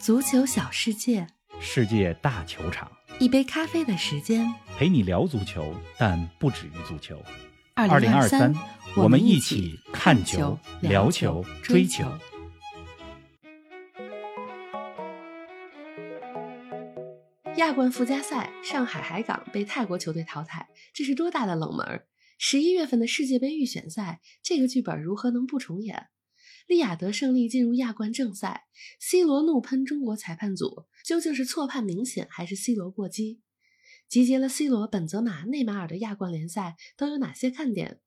足球小世界，世界大球场，一杯咖啡的时间。陪你聊足球，但不止于足球。二零二三，我们一一起看球、聊球、追球。亚冠附加赛，上海海港被泰国球队淘汰，这是多大的冷门儿！十一月份的世界杯预选赛，这个剧本如何能不重演？利雅得胜利进入亚冠正赛，C 罗怒喷中国裁判组，究竟是错判明显还是 C 罗过激？集结了 C 罗、本泽马、内马尔的亚冠联赛都有哪些看点？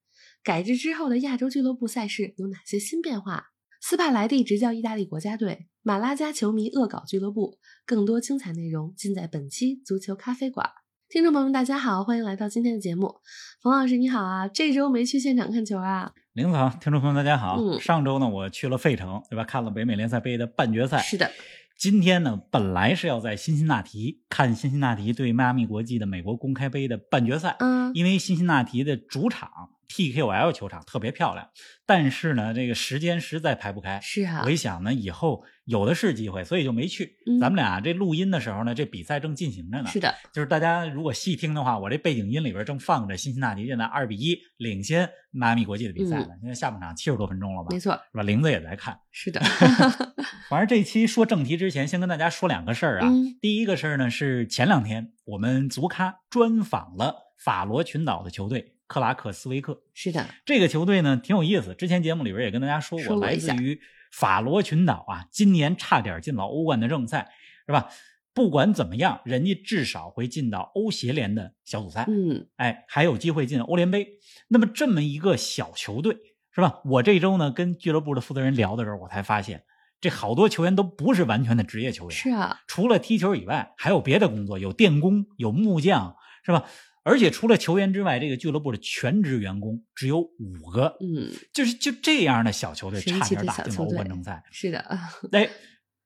改制之后的亚洲俱乐部赛事有哪些新变化？斯帕莱蒂执教意大利国家队，马拉加球迷恶搞俱乐部，更多精彩内容尽在本期足球咖啡馆。听众朋友们，大家好，欢迎来到今天的节目。冯老师你好啊，这周没去现场看球啊？林子好，听众朋友大家好。嗯上周呢，我去了费城，对吧？看了北美联赛杯的半决赛。是的，今天呢，本来是要在辛辛那提看辛辛那提对迈阿密国际的美国公开杯的半决赛，嗯，因为辛辛那提的主场 TQL 球场特别漂亮，但是呢，这个时间实在排不开。是啊我，一想呢，以后有的是机会，所以就没去。嗯咱们俩这录音的时候呢，这比赛正进行着呢。是的，就是大家如果细听的话，我这背景音里边正放着辛辛那提现在二比一领先迈阿密国际的比赛呢。现在下半场七十多分钟了吧，嗯没错，是吧？玲子也在看。是的，反正这期说正题之前，先跟大家说两个事儿啊。嗯第一个事儿呢是前两天我们足咖专访了法罗群岛的球队克拉克斯维克。是的，这个球队呢挺有意思，之前节目里边也跟大家说过，来自于法罗群岛啊，今年差点进了欧冠的正赛，是吧？不管怎么样，人家至少会进到欧协联的小组赛，嗯，哎，还有机会进欧联杯。那么这么一个小球队，是吧？我这周呢跟俱乐部的负责人聊的时候，我才发现，这好多球员都不是完全的职业球员，是啊，除了踢球以外，还有别的工作，有电工，有木匠，是吧？而且除了球员之外，这个俱乐部的全职员工只有五个，嗯，就是就这样的小球队，差点打进了欧冠正赛。是的，哎，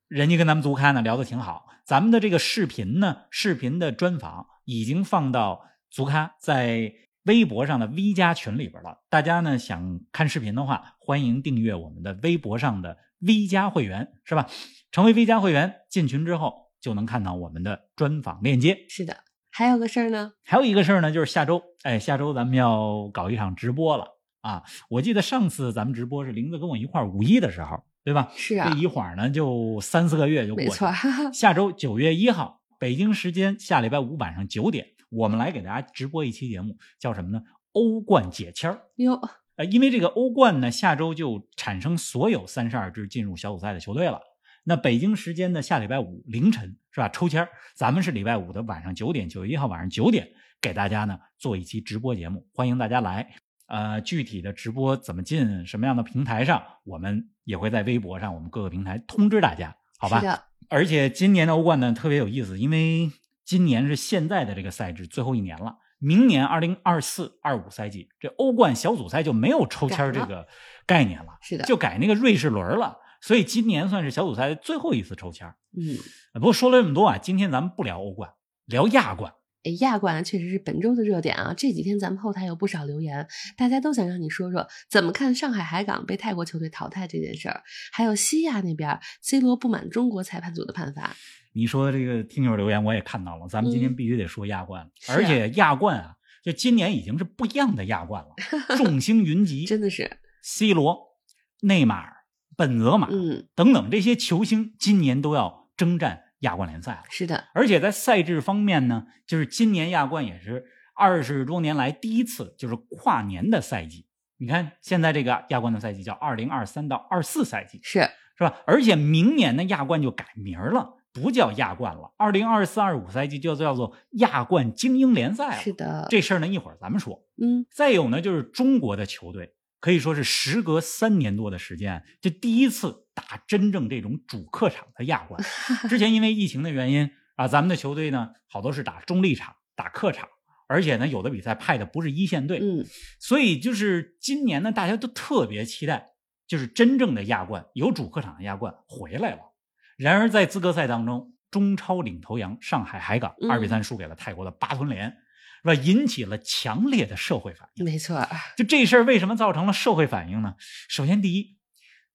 人家跟咱们足咖呢聊得挺好，咱们的这个视频呢，视频的专访已经放到足咖在微博上的 V 加群里边了。大家呢想看视频的话，欢迎订阅我们的微博上的 V 加会员，是吧？成为 V 加会员，进群之后就能看到我们的专访链接。是的。还有个事儿呢，还有一个事儿呢，就是下周，哎，下周咱们要搞一场直播了啊！我记得上次咱们直播是玲子跟我一块儿五一的时候，对吧？是啊这一晃呢就三四个月就过去了。没错，哈哈，下周九月一号，北京时间下礼拜五晚上九点，我们来给大家直播一期节目，叫什么呢？欧冠解签儿。哟，呃，因为这个欧冠呢，下周就产生所有三十二支进入小组赛的球队了。那北京时间的下礼拜五凌晨是吧？抽签儿咱们是礼拜五的晚上九点，九月一号晚上九点给大家呢做一期直播节目，欢迎大家来。呃，具体的直播怎么进，什么样的平台上，我们也会在微博上，我们各个平台通知大家，好吧？是的，而且今年的欧冠呢特别有意思，因为今年是现在的这个赛制最后一年了，明年二零二四二五赛季这欧冠小组赛就没有抽签这个概念了，是的，就改那个瑞士轮了。所以今年算是小组赛最后一次抽签儿。嗯，不过说了这么多啊，今天咱们不聊欧冠，聊亚冠。哎，亚冠确实是本周的热点啊！这几天咱们后台有不少留言，大家都想让你说说怎么看上海海港被泰国球队淘汰这件事儿，还有西亚那边 C 罗不满中国裁判组的判罚。你说这个听友留言我也看到了，咱们今天嗯必须得说亚冠而且亚冠啊，就今年已经是不一样的亚冠了，众星云集，真的是，C 罗、内马尔、本泽马，嗯，等等这些球星今年都要征战亚冠联赛了。是的，而且在赛制方面呢，就是今年亚冠也是二十多年来第一次就是跨年的赛季。你看现在这个亚冠的赛季叫二零二三到二四赛季，是是吧？而且明年的亚冠就改名了，不叫亚冠了，二零二四二五赛季就叫做亚冠精英联赛了。是的，这事儿呢，一会儿咱们说。嗯，再有呢，就是中国的球队可以说是时隔三年多的时间，就第一次打真正这种主客场的亚冠。之前因为疫情的原因啊，咱们的球队呢好多是打中立场、打客场，而且呢有的比赛派的不是一线队，嗯，所以就是今年呢大家都特别期待，就是真正的亚冠有主客场的亚冠回来了。然而在资格赛当中，中超领头羊上海海港嗯二比三输给了泰国的巴吞联，是吧？引起了强烈的社会反应。没错，就这事儿为什么造成了社会反应呢？首先，第一，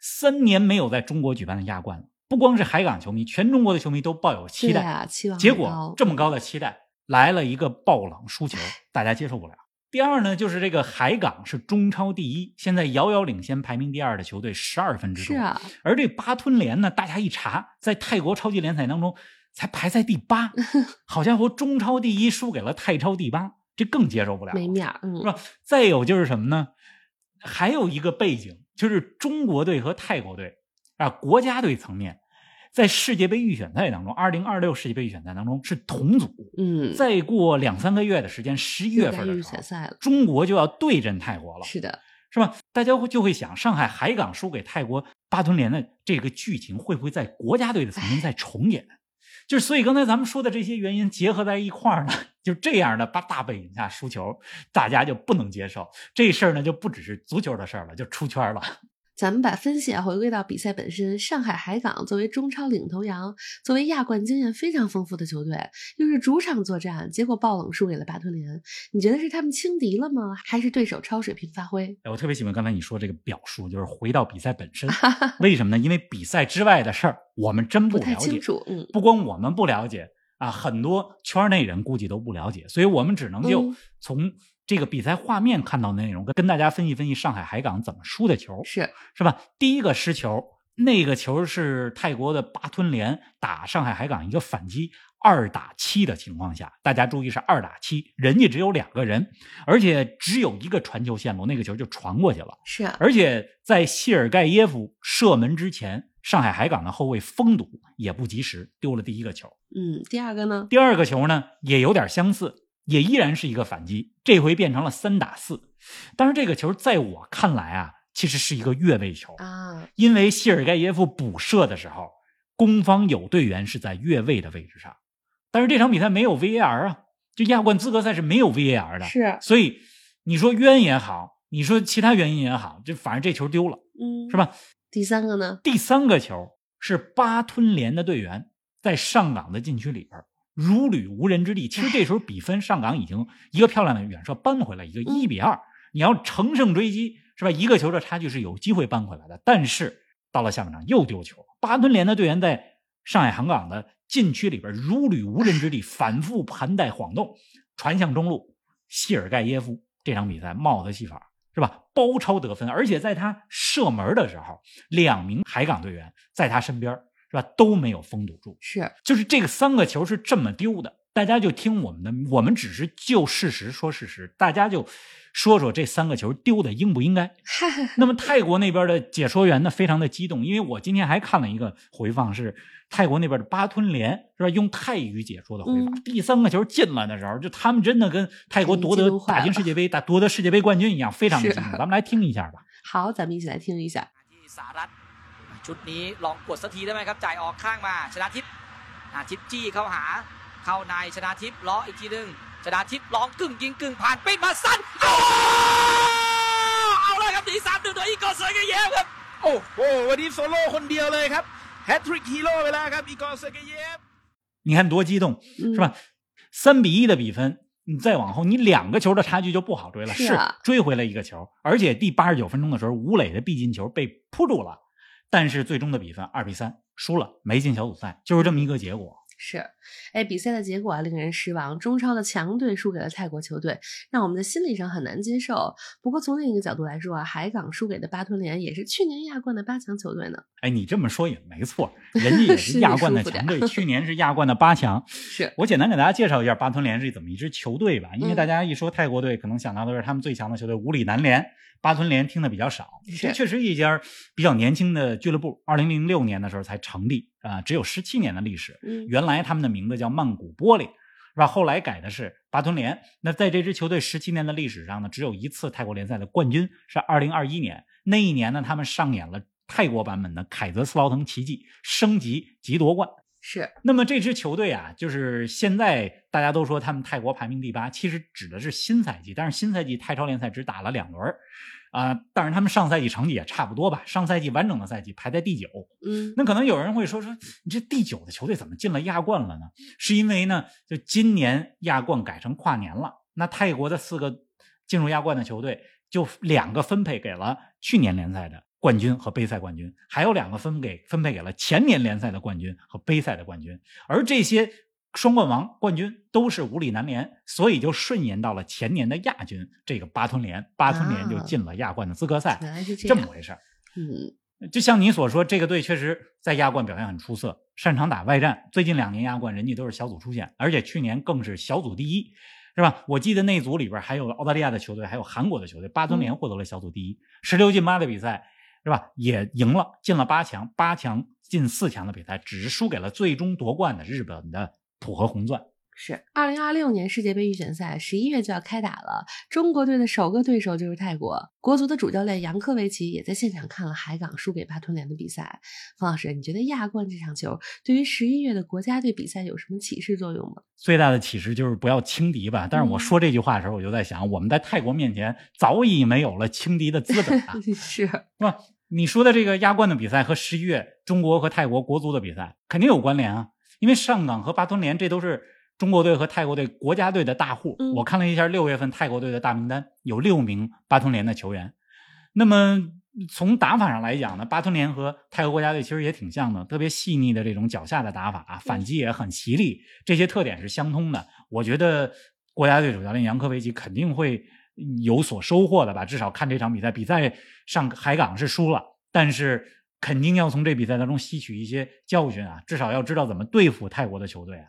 三年没有在中国举办的亚冠了，不光是海港球迷，全中国的球迷都抱有期待。啊，期望结果这么高的期待来了一个爆冷输球，大家接受不了。第二呢，就是这个海港是中超第一，现在遥遥领先排名第二的球队十二分之多。是啊，而这巴吞联呢，大家一查，在泰国超级联赛当中才排在第八。好家伙，中超第一输给了泰超第八，这更接受不了。没面儿，是嗯，吧？再有就是什么呢？还有一个背景，就是中国队和泰国队啊，国家队层面，在世界杯预选赛当中，二零二六世界杯预选赛当中是同组。嗯，再过两三个月的时间，十一月份的时候中国就要对阵泰国了，是的，是吧？大家会就会想，上海海港输给泰国巴吞联的这个剧情会不会在国家队的层面再重演？就所以刚才咱们说的这些原因结合在一块儿呢，就这样的八大背景下输球，大家就不能接受这事儿呢，就不只是足球的事儿了，就出圈了。咱们把分析啊回归到比赛本身，上海海港作为中超领头羊，作为亚冠经验非常丰富的球队，又是主场作战，结果爆冷输给了巴吞联。你觉得是他们轻敌了吗？还是对手超水平发挥？哎我特别喜欢刚才你说这个表述，就是回到比赛本身。为什么呢？因为比赛之外的事儿我们真不了解，太清楚，嗯，不光我们不了解啊，很多圈内人估计都不了解，所以我们只能就嗯从这个比赛画面看到的内容，跟跟大家分析分析上海海港怎么输的球，是是吧？第一个失球，那个球是泰国的巴吞联打上海海港一个反击。二打七的情况下，大家注意是二打七，人家只有两个人，而且只有一个传球线路，那个球就传过去了。是啊，而且在谢尔盖耶夫射门之前，上海海港的后卫封堵也不及时，丢了第一个球。嗯，第二个呢？第二个球呢，也有点相似，也依然是一个反击，这回变成了三打四。但是这个球在我看来啊，其实是一个越位球，啊，因为谢尔盖耶夫补射的时候，攻方有队员是在越位的位置上，但是这场比赛没有 VAR 啊，就亚冠资格赛是没有 VAR 的，是，所以你说冤也好，你说其他原因也好，就反正这球丢了，嗯，是？吧？第三个呢？第三个球是巴吞联的队员在上港的禁区里边如履无人之地。其实这时候比分上港已经一个漂亮的远射扳回来，一个一比二。你要乘胜追击，是吧？一个球的差距是有机会扳回来的。但是到了下半场又丢球，巴吞联的队员在上海航港的禁区里边如履无人之地，反复盘带晃动，传向中路。谢尔盖耶夫这场比赛帽子戏法是吧？包抄得分，而且在他射门的时候，两名海港队员在他身边是吧都没有封堵住。是，就是这个三个球是这么丢的，大家就听我们的，我们只是就事实说事实，大家就说说这三个球丢的应不应该。那么泰国那边的解说员呢，非常的激动，因为我今天还看了一个回放，是泰国那边的巴吞联是吧，用泰语解说的回放。嗯第三个球进了的时候，就他们真的跟泰国夺得打进世界杯、打夺得世界杯冠军一样，非常的激动。咱们来听一下吧。好，咱们一起来听一下。 ที่สหรัฐชุดนี้ลองกดสักทีได้ไหมครับ จ่ายออกข้างมาชนะทิพย์อ่าทิพย์จี้เข้าหา เข้าในชนะทิพย์ล้ออีกทีหนึ่งชนะทิพย์ลองกึ่งยิงกึ่งผ่านปิดมาสั้นโอ้เอาเลยครับหนีสามหนึ่งโดยอีกอร์เซอร์เกเยฟครับ โอ้โห วันนี้โซโล่คนเดียวเลยครับ แฮตทริกฮีโร่ไปแล้วครับ อีกอร์เซเกเยฟ 你看多激动，嗯是吧？三比一的比分，你再往后，你两个球的差距就不好追了。是啊追回来一个球，而且第八十九分钟的时候，吴磊的必进球被扑住了， 但是最终的比分二比三输了，没进小组赛，就是这么一个结果。是，哎，比赛的结果啊令人失望，中超的强队输给了泰国球队，让我们的心理上很难接受。不过从另一个角度来说啊，海港输给的巴吞联也是去年亚冠的八强球队呢。哎，你这么说也没错，人家也 是亚冠的强队，去年是亚冠的八强。是，我简单给大家介绍一下巴吞联是怎么一支球队吧，因为嗯大家一说泰国队，可能想到的是他们最强的球队五里南联，巴吞联听的比较少。这确实一家比较年轻的俱乐部，二零零六年的时候才成立啊、只有十七年的历史。嗯，原来他们的名字叫曼谷玻璃，是吧？后来改的是巴吞联。那在这支球队十七年的历史上呢，只有一次泰国联赛的冠军是二零二一年。那一年呢，他们上演了泰国版本的凯泽斯劳滕奇迹，升级及夺冠。是，那么这支球队啊，就是现在大家都说他们泰国排名第八，其实指的是新赛季，但是新赛季泰超联赛只打了两轮儿啊、但是他们上赛季成绩也差不多吧，上赛季完整的赛季排在第九。嗯，那可能有人会说说，你这第九的球队怎么进了亚冠了呢？是因为呢，就今年亚冠改成跨年了，那泰国的四个进入亚冠的球队就两个分配给了去年联赛的冠军和杯赛冠军，还有两个分给分配给了前年联赛的冠军和杯赛的冠军，而这些双冠王冠军都是五里南联，所以就顺延到了前年的亚军这个巴吞联，巴吞联就进了亚冠的资格赛，原来是这。这么回事儿。嗯，就像你所说，这个队确实在亚冠表现很出色，擅长打外战。最近两年亚冠人家都是小组出线，而且去年更是小组第一，是吧？我记得那组里边还有澳大利亚的球队，还有韩国的球队，巴吞联获得了小组第一，十六进八的比赛，是吧？也赢了，进了八强，八强进四强的比赛，只是输给了最终夺冠的日本的浦和红钻。是二零二六年世界杯预选赛十一月就要开打了，中国队的首个对手就是泰国。国足的主教练杨科维奇也在现场看了海港输给巴吞联的比赛。方老师，你觉得亚冠这场球对于十一月的国家队比赛有什么启示作用吗？最大的启示就是不要轻敌吧。但是我说这句话的时候，我就在想，我们在泰国面前早已没有了轻敌的资本啊，是是吧？你说的这个亚冠的比赛和十一月中国和泰国国足的比赛肯定有关联啊，因为上港和巴吞联这都是。中国队和泰国队国家队的大户，我看了一下六月份泰国队的大名单，有六名巴吞联的球员。那么从打法上来讲呢，巴吞联和泰国国家队其实也挺像的，特别细腻的这种脚下的打法，啊反击也很犀利，这些特点是相通的。我觉得国家队主教练杨科维奇肯定会有所收获的吧，至少看这场比赛，比赛上海港是输了，但是肯定要从这比赛当中吸取一些教训啊，至少要知道怎么对付泰国的球队啊。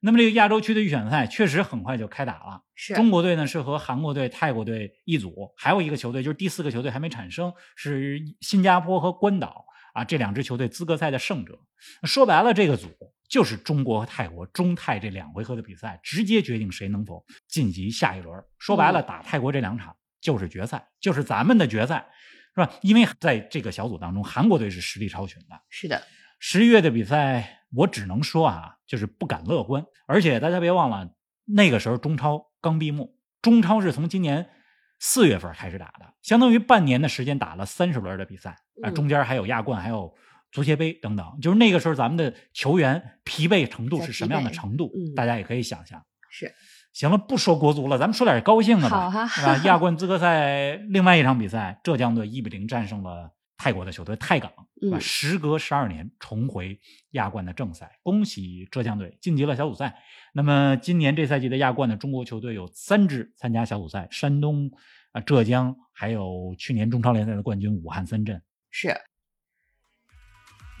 那么这个亚洲区的预选赛确实很快就开打了。是中国队呢是和韩国队、泰国队一组，还有一个球队就是第四个球队还没产生，是新加坡和关岛啊这两支球队资格赛的胜者。说白了，这个组就是中国和泰国中泰这两回合的比赛，直接决定谁能否晋级下一轮。说白了，打泰国这两场就是决赛，就是咱们的决赛，是吧？因为在这个小组当中，韩国队是实力超群的。是的。十一月的比赛，我只能说啊，就是不敢乐观。而且大家别忘了，那个时候中超刚闭幕，中超是从今年四月份开始打的，相当于半年的时间打了三十轮的比赛啊，中间还有亚冠，还有足协杯等等。就是那个时候，咱们的球员疲惫程度是什么样的程度，大家也可以想象。是，行了，不说国足了，咱们说点高兴的吧，是吧？亚冠资格赛另外一场比赛，浙江队一比零战胜了。泰国的球队泰港，嗯，时隔十二年重回亚冠的正赛，恭喜浙江队晋级了小组赛。那么今年这赛季的亚冠的中国球队有三支参加小组赛：山东、啊浙江，还有去年中超联赛的冠军武汉三镇。是。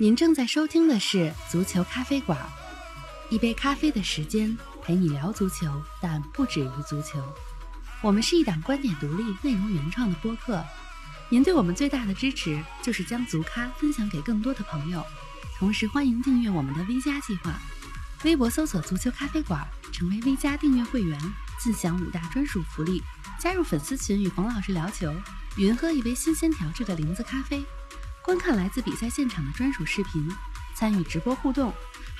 您正在收听的是足球咖啡馆，一杯咖啡的时间陪你聊足球，但不止于足球。我们是一档观点独立、内容原创的播客。您对我们最大的支持就是将足咖分享给更多的朋友，同时欢迎订阅我们的 V 加计划。微博搜索“足球咖啡馆”，成为 V 加订阅会员，自享五大专属福利：加入粉丝群与冯老师聊球，云喝一杯新鲜调制的零子咖啡，观看来自比赛现场的专属视频，参与直播互动，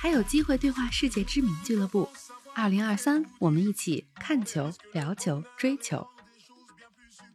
还有机会对话世界知名俱乐部。二零二三，我们一起看球、聊球、追球。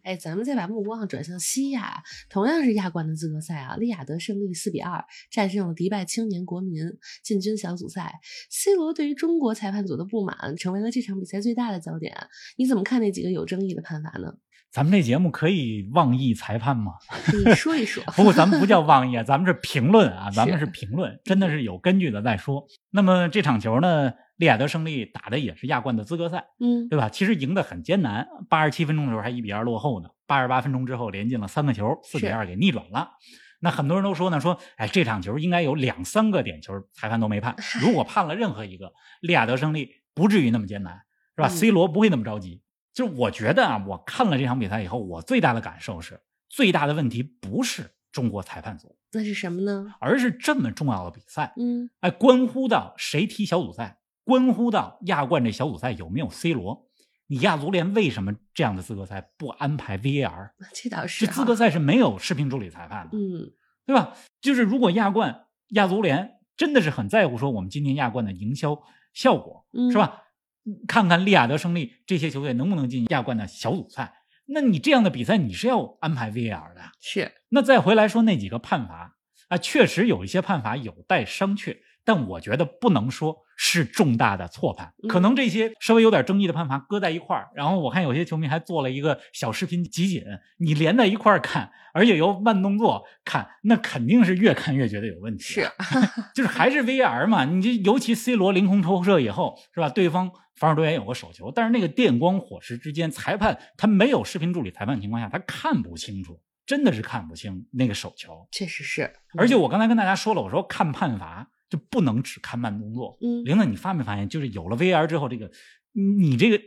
哎，咱们再把目光转向西亚，同样是亚冠的资格赛啊，利雅得胜利四比二战胜了迪拜青年国民，进军小组赛。C 罗对于中国裁判组的不满，成为了这场比赛最大的焦点。你怎么看那几个有争议的判罚呢？咱们这节目可以妄议裁判吗？可以说一说。不过咱们不叫妄议啊，咱们是评论啊，咱们是评论，真的是有根据的再说。那么这场球呢？利雅得胜利打的也是亚冠的资格赛，嗯，对吧？其实赢得很艰难，八十七分钟的时候还一比二落后呢，八十八分钟之后连进了三个球，四比二给逆转了。那很多人都说呢，说哎，这场球应该有两三个点球，裁判都没判。如果判了任何一个，利雅得胜利不至于那么艰难，是吧？C 罗不会那么着急。就是我觉得啊，我看了这场比赛以后，我最大的感受是，最大的问题不是中国裁判组，那是什么呢？而是这么重要的比赛，嗯，哎，关乎到谁踢小组赛。关乎到亚冠这小组赛有没有 C 罗？你亚足联为什么这样的资格赛不安排 VAR？这倒是，这资格赛是没有视频助理裁判的，嗯，对吧？就是如果亚冠亚足联真的是很在乎说我们今年亚冠的营销效果，是吧？看看利雅得胜利这些球队能不能进亚冠的小组赛？那你这样的比赛你是要安排 VAR 的，是。那再回来说那几个判罚啊，确实有一些判罚有待商榷。但我觉得不能说是重大的错判。嗯可能这些稍微有点争议的判罚搁在一块儿，然后我看有些球迷还做了一个小视频集锦，你连在一块儿看，而且由慢动作看，那肯定是越看越觉得有问题。是，就是还是 VAR 嘛，你这尤其 C 罗凌空抽射以后，是吧？对方防守队员有个手球，但是那个电光火石之间，裁判他没有视频助理裁判情况下，他看不清楚，真的是看不清那个手球。确实是。而且我刚才跟大家说了，我说看判罚就不能只看慢动作。嗯，玲子，你发没发现，就是有了 VAR 之后，这个你这个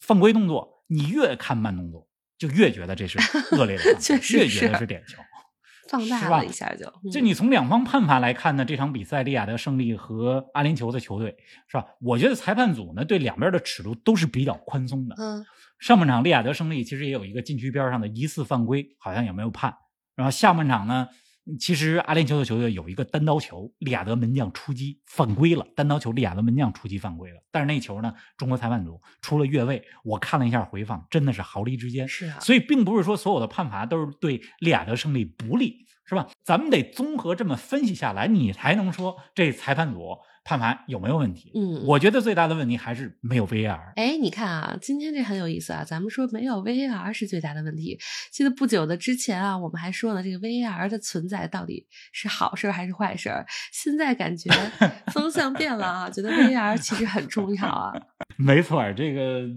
犯规动作，你越看慢动作，就越觉得这是 恶劣的越觉得是是点球。放大了一下就，嗯就你从两方判罚来看呢，这场比赛利亚德胜利和阿联酋的球队是吧？我觉得裁判组呢对两边的尺度都是比较宽松的。嗯上半场利亚德胜利其实也有一个禁区边上的疑似犯规，好像也没有判。然后下半场呢，其实阿联酋的球队有一个单刀球，利雅得门将出击犯规了，单刀球利雅得门将出击犯规了。但是那球呢，中国裁判组出了越位，我看了一下回放，真的是毫厘之间。是啊，所以并不是说所有的判罚都是对利雅得胜利不利，是吧？咱们得综合这么分析下来，你才能说这裁判组判罚有没有问题。嗯我觉得最大的问题还是没有 VAR。哎，你看啊，今天这很有意思啊。咱们说没有 VAR 是最大的问题。记得不久的之前啊，我们还说呢，这个 VAR 的存在到底是好事儿还是坏事儿？现在感觉 风向变了啊，觉得 VAR 其实很重要啊。没错儿，这个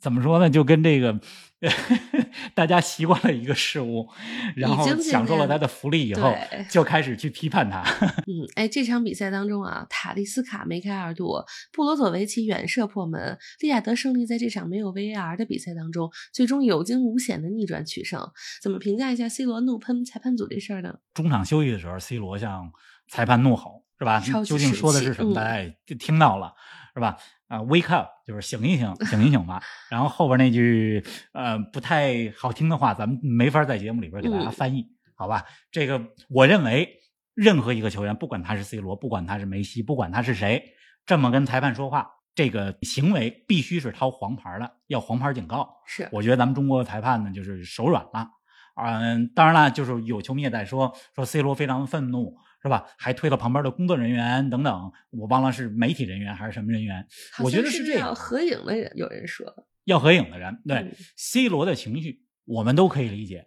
怎么说呢？就跟这个 大家习惯了一个事物，然后享受了它的福利以后，就开始去批判它。嗯，哎，这场比赛当中啊，塔利斯卡梅开二度，布罗佐维奇远射破门，利亚德胜利在这场没有 VAR 的比赛当中，最终有惊无险的逆转取胜。怎么评价一下 C 罗怒喷裁判组这事儿呢？中场休息的时候，C 罗向裁判怒吼，是吧？究竟说的是什么？嗯大家也就听到了，是吧？啊、w a k e up，就是醒一醒，醒一醒吧。然后后边那句呃不太好听的话，咱们没法在节目里边给大家嗯翻译，好吧？这个我认为，任何一个球员，不管他是 C 罗，不管他是梅西，不管他是谁，这么跟裁判说话，这个行为必须是掏黄牌的，要黄牌警告。是我觉得咱们中国的裁判呢，就是手软了。嗯，当然了，就是有球迷也在说说 C 罗非常愤怒，是吧？还推了旁边的工作人员等等，我忘了是媒体人员还是什么人员。我觉得是这样，合影的人，有人说，要合影的人，对、嗯 C 罗的情绪，我们都可以理解，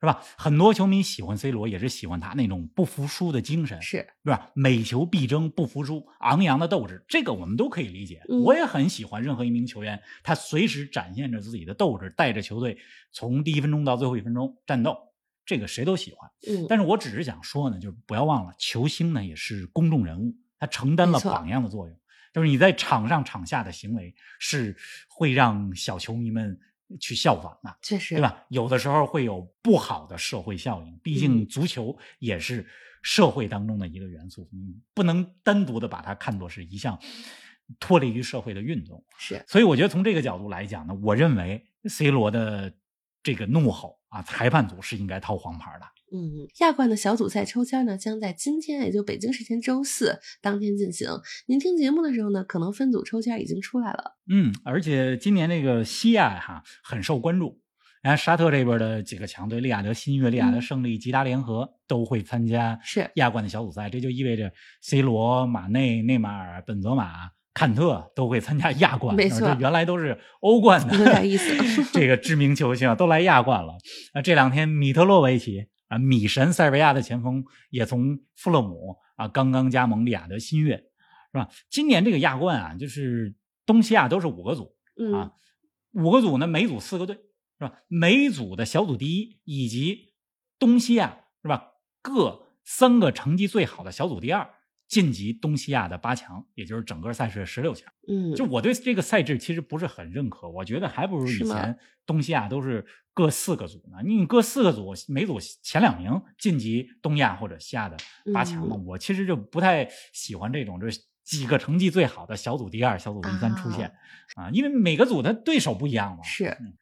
是吧？很多球迷喜欢 C 罗，也是喜欢他那种不服输的精神，是是吧？每球必争，不服输，昂扬的斗志，这个我们都可以理解。嗯我也很喜欢任何一名球员，他随时展现着自己的斗志，带着球队从第一分钟到最后一分钟战斗，这个谁都喜欢。嗯，但是我只是想说呢，就是不要忘了，球星呢也是公众人物，他承担了榜样的作用。就是你在场上场下的行为是会让小球迷们去效仿的。确实对？吧？有的时候会有不好的社会效应，毕竟嗯足球也是社会当中的一个元素，你不能单独的把它看作是一项脱离于社会的运动。是所以我觉得从这个角度来讲呢，我认为 C 罗的这个怒吼啊，裁判组是应该掏黄牌的。嗯，亚冠的小组赛抽签呢，将在今天，也就北京时间周四当天进行。您听节目的时候呢，可能分组抽签已经出来了。嗯，而且今年这个西亚哈很受关注。然后沙特这边的几个强队，利亚德新月、利雅得嗯胜利、吉达联合都会参加是亚冠的小组赛，这就意味着 C 罗、马内、内马尔、本泽马、坎特都会参加亚冠。没错这原来都是欧冠的，有点意思 这个知名球星都来亚冠了。啊，这两天米特洛维奇啊，米神塞尔维亚的前锋也从富勒姆啊刚刚加盟利雅得新月，是吧？今年这个亚冠啊，就是东西亚都是五个组，嗯啊，五个组呢，每组四个队，是吧？每组的小组第一以及东西亚是吧，各三个成绩最好的小组第二晋级东西亚的八强，也就是整个赛事的十六强。嗯，就我对这个赛制其实不是很认可，我觉得还不如以前东西亚都是各四个组呢。你各四个组，每组前两名晋级东亚或者西亚的八强嘛。嗯我其实就不太喜欢这种就是几个成绩最好的小组第二、小组第三出现啊因为每个组的对手不一样嘛。是嗯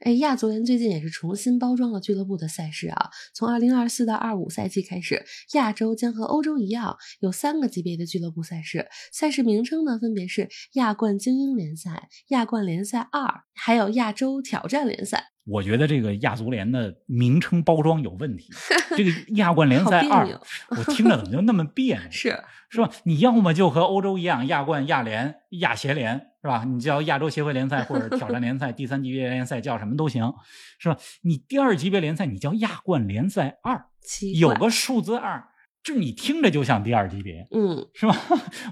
哎，亚足联最近也是重新包装了俱乐部的赛事啊。从二零二四到二五赛季开始，亚洲将和欧洲一样有三个级别的俱乐部赛事，赛事名称呢分别是亚冠精英联赛、亚冠联赛二，还有亚洲挑战联赛。我觉得这个亚足联的名称包装有问题。这个亚冠联赛二，我听着怎么就那么别扭？是是吧？你要么就和欧洲一样，亚冠、亚联、亚协联，是吧？你叫亚洲协会联赛或者挑战联赛，第三级别联赛叫什么都行，是吧？你第二级别联赛你叫亚冠联赛二，有个数字二。就你听着就像第二级别，嗯，是吧？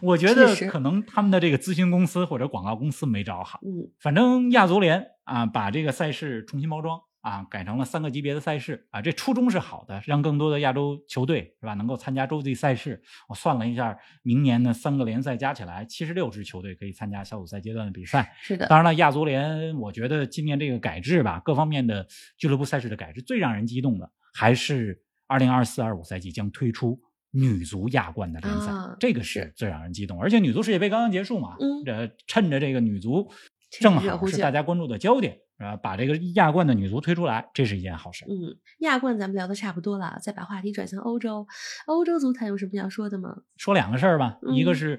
我觉得可能他们的这个咨询公司或者广告公司没找好，嗯，反正亚足联啊，把这个赛事重新包装啊，改成了三个级别的赛事啊，这初衷是好的，让更多的亚洲球队是吧能够参加洲际赛事。我算了一下，明年的三个联赛加起来，七十六支球队可以参加小组赛阶段的比赛。是的，当然了，亚足联我觉得今年这个改制吧，各方面的俱乐部赛事的改制，最让人激动的还是。二零二四二五赛季将推出女足亚冠的联赛，这个是最让人激动。而且女足世界杯刚刚结束嘛，嗯，这趁着这个女足正好是大家关注的焦点，啊，把这个亚冠的女足推出来，这是一件好事。嗯，亚冠咱们聊的差不多了，再把话题转向欧洲，欧洲足坛有什么要说的吗？说两个事儿吧，一个是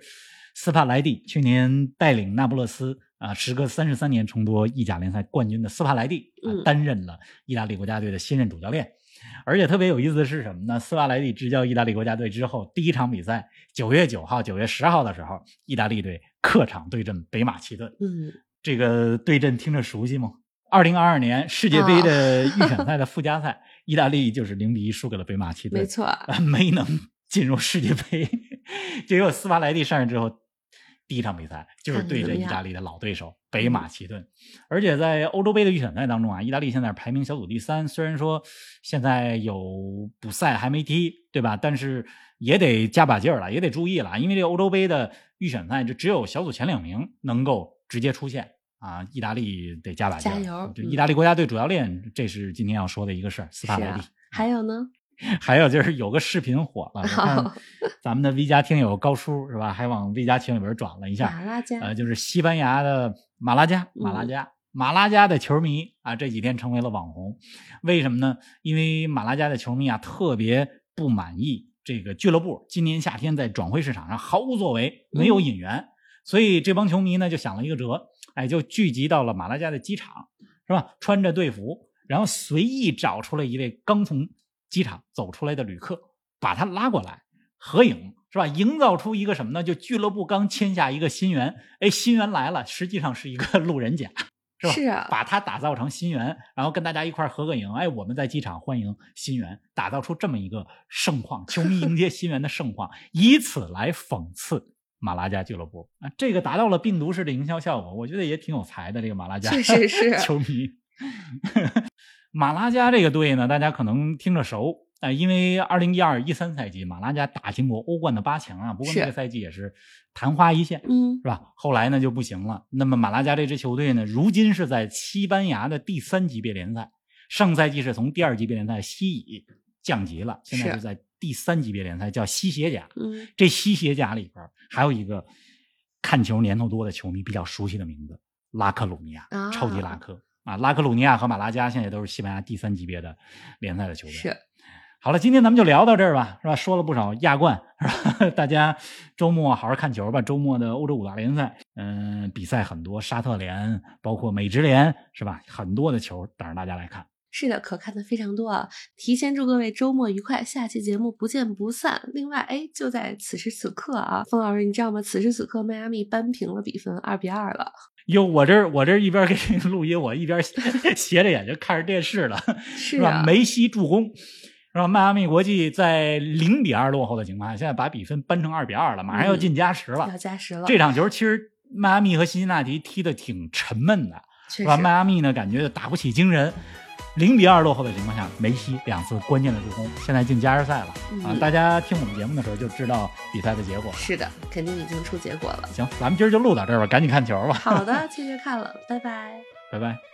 斯帕莱蒂去年带领那不勒斯啊，时隔三十三年重夺意甲联赛冠军的斯帕莱蒂啊，担任了意大利国家队的新任主教练。而且特别有意思的是什么呢？斯帕莱蒂执教意大利国家队之后，第一场比赛九月九号、九月十号的时候，意大利队客场对阵北马其顿。嗯，这个对阵听着熟悉吗？二零二二年世界杯的预选赛的 附加赛，意大利就是零比一输给了北马其顿，没错，没能进入世界杯。结果斯帕莱蒂上任之后。第一场比赛就是对阵意大利的老对手北马其顿，而且在欧洲杯的预选赛当中啊，意大利现在排名小组第三，虽然说现在有补赛还没踢，对吧？但是也得加把劲儿了，也得注意了，因为这个欧洲杯的预选赛就只有小组前两名能够直接出线啊，意大利得加把劲儿，加油！就意大利国家队主教练，这是今天要说的一个事儿，斯帕莱蒂。还有呢？还有就是有个视频火了，看咱们的 V 加听友高叔是吧？还往 V 加群里边转了一下。马拉加，呃，就是西班牙的马拉加，马拉加，马拉加的球迷啊，这几天成为了网红。为什么呢？因为马拉加的球迷啊，特别不满意这个俱乐部今年夏天在转会市场上毫无作为，没有引援，所以这帮球迷呢就想了一个辙，哎，就聚集到了马拉加的机场，是吧？穿着队服，然后随意找出了一位刚从。机场走出来的旅客，把他拉过来合影，是吧？营造出一个什么呢？就俱乐部刚签下一个新员，哎，新员来了，实际上是一个 路人甲，是吧？是啊，把他打造成新员，然后跟大家一块合个影，哎，我们在机场欢迎新员，打造出这么一个盛况，球迷迎接新员的盛况，以此来讽刺马拉加俱乐部啊，这个达到了病毒式的营销效果，我觉得也挺有才的。这个马拉加确实是 球迷。马拉加这个队呢，大家可能听着熟，啊，因为二零一二一三赛季马拉加打进过欧冠的八强啊，不过那个赛季也是昙花一现，嗯，是吧？后来呢就不行了。那么马拉加这支球队呢，如今是在西班牙的第三级别联赛，上赛季是从第二级别联赛西乙降级了，现在是在第三级别联赛，叫西协甲。嗯，这西协甲里边还有一个看球年头多的球迷比较熟悉的名字——拉克鲁尼亚，超级拉克。啊，拉克鲁尼亚和马拉加现在都是西班牙第三级别的联赛的球队。是，好了，今天咱们就聊到这儿吧，是吧？说了不少亚冠，是吧？大家周末好好看球吧。周末的欧洲五大联赛，嗯，比赛很多，沙特联，包括美职联，是吧？很多的球等着大家来看。是的，可看的非常多啊！提前祝各位周末愉快，下期节目不见不散。另外，哎，就在此时此刻啊，冯老师，你知道吗？此时此刻，迈阿密扳平了比分，二比二了。哟，我这我这一边给你录音，我一边 斜着眼睛看着电视了，是吧？梅西助攻，是吧？迈阿密国际在零比二落后的情况下，现在把比分扳成二比二了，马上要进加时了。要加时了。这场球其实迈阿密和辛辛那提踢的挺沉闷的，是吧？迈阿密呢，感觉打不起精神。零比二落后的情况下，梅西两次关键的助攻，现在进加时赛了啊！大家听我们节目的时候就知道比赛的结果。是的，肯定已经出结果了。行，咱们今儿就录到这儿吧，赶紧看球吧。好的，继续看了，拜拜，拜拜。